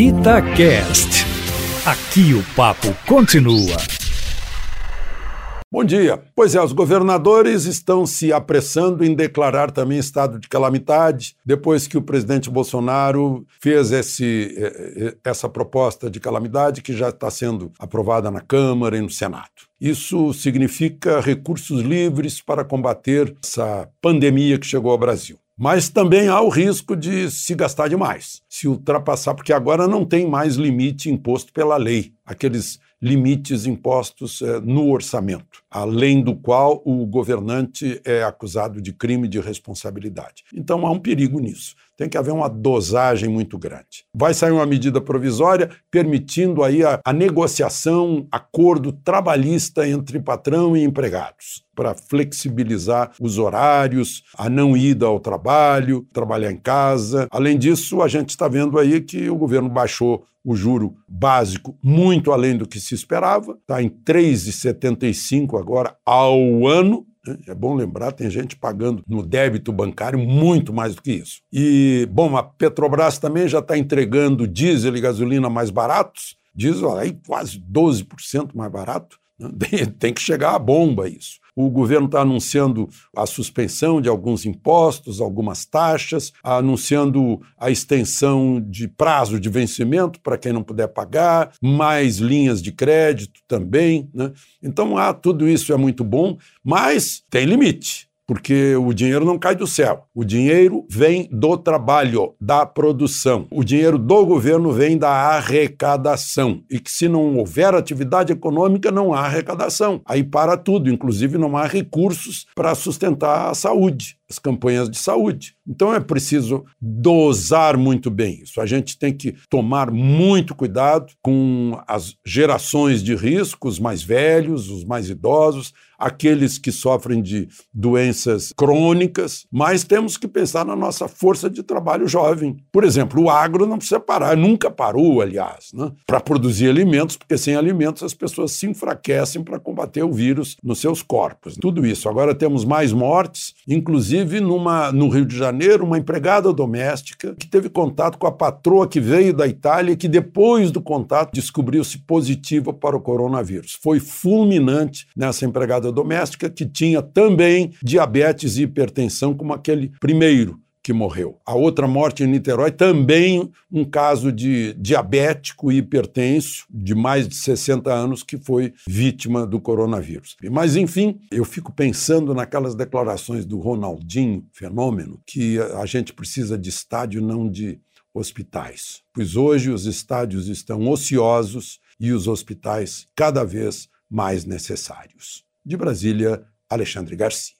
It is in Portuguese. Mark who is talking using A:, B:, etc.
A: Itacast. Aqui o papo continua.
B: Bom dia. Pois é, os governadores estão se apressando em declarar também estado de calamidade, depois que o presidente Bolsonaro fez esse, eh, eh, essa proposta de calamidade que já está sendo aprovada na Câmara e no Senado. Isso significa recursos livres para combater essa pandemia que chegou ao Brasil. Mas também há o risco de se gastar demais, se ultrapassar, porque agora não tem mais limite imposto pela lei, aqueles limites impostos eh, no orçamento, além do qual o governante é acusado de crime de responsabilidade. Então há um perigo nisso. Tem que haver uma dosagem muito grande. Vai sair uma medida provisória permitindo aí a, a negociação, acordo trabalhista entre patrão e empregados para flexibilizar os horários, a não ida ao trabalho, trabalhar em casa. Além disso, a gente está vendo aí que o governo baixou o juro básico muito além do que se esperava, está em 3,75 agora ao ano, é bom lembrar, tem gente pagando no débito bancário muito mais do que isso. E, bom, a Petrobras também já está entregando diesel e gasolina mais baratos, diesel aí quase 12% mais barato. Né? Tem que chegar a bomba isso. O governo está anunciando a suspensão de alguns impostos, algumas taxas, anunciando a extensão de prazo de vencimento para quem não puder pagar, mais linhas de crédito também. Né? Então, ah, tudo isso é muito bom, mas tem limite porque o dinheiro não cai do céu. O dinheiro vem do trabalho, da produção. O dinheiro do governo vem da arrecadação. E que se não houver atividade econômica, não há arrecadação. Aí para tudo, inclusive não há recursos para sustentar a saúde as campanhas de saúde. Então é preciso dosar muito bem isso. A gente tem que tomar muito cuidado com as gerações de risco, os mais velhos, os mais idosos, aqueles que sofrem de doenças crônicas, mas temos que pensar na nossa força de trabalho jovem. Por exemplo, o agro não precisa parar, nunca parou, aliás, né? para produzir alimentos, porque sem alimentos as pessoas se enfraquecem para combater o vírus nos seus corpos. Tudo isso. Agora temos mais mortes, inclusive inclusive numa, no Rio de Janeiro, uma empregada doméstica que teve contato com a patroa que veio da Itália e que depois do contato descobriu-se positiva para o coronavírus. Foi fulminante nessa empregada doméstica que tinha também diabetes e hipertensão como aquele primeiro que morreu. A outra morte em Niterói, também um caso de diabético e hipertenso de mais de 60 anos que foi vítima do coronavírus. Mas, enfim, eu fico pensando naquelas declarações do Ronaldinho, fenômeno, que a gente precisa de estádio, não de hospitais. Pois hoje os estádios estão ociosos e os hospitais cada vez mais necessários. De Brasília, Alexandre Garcia.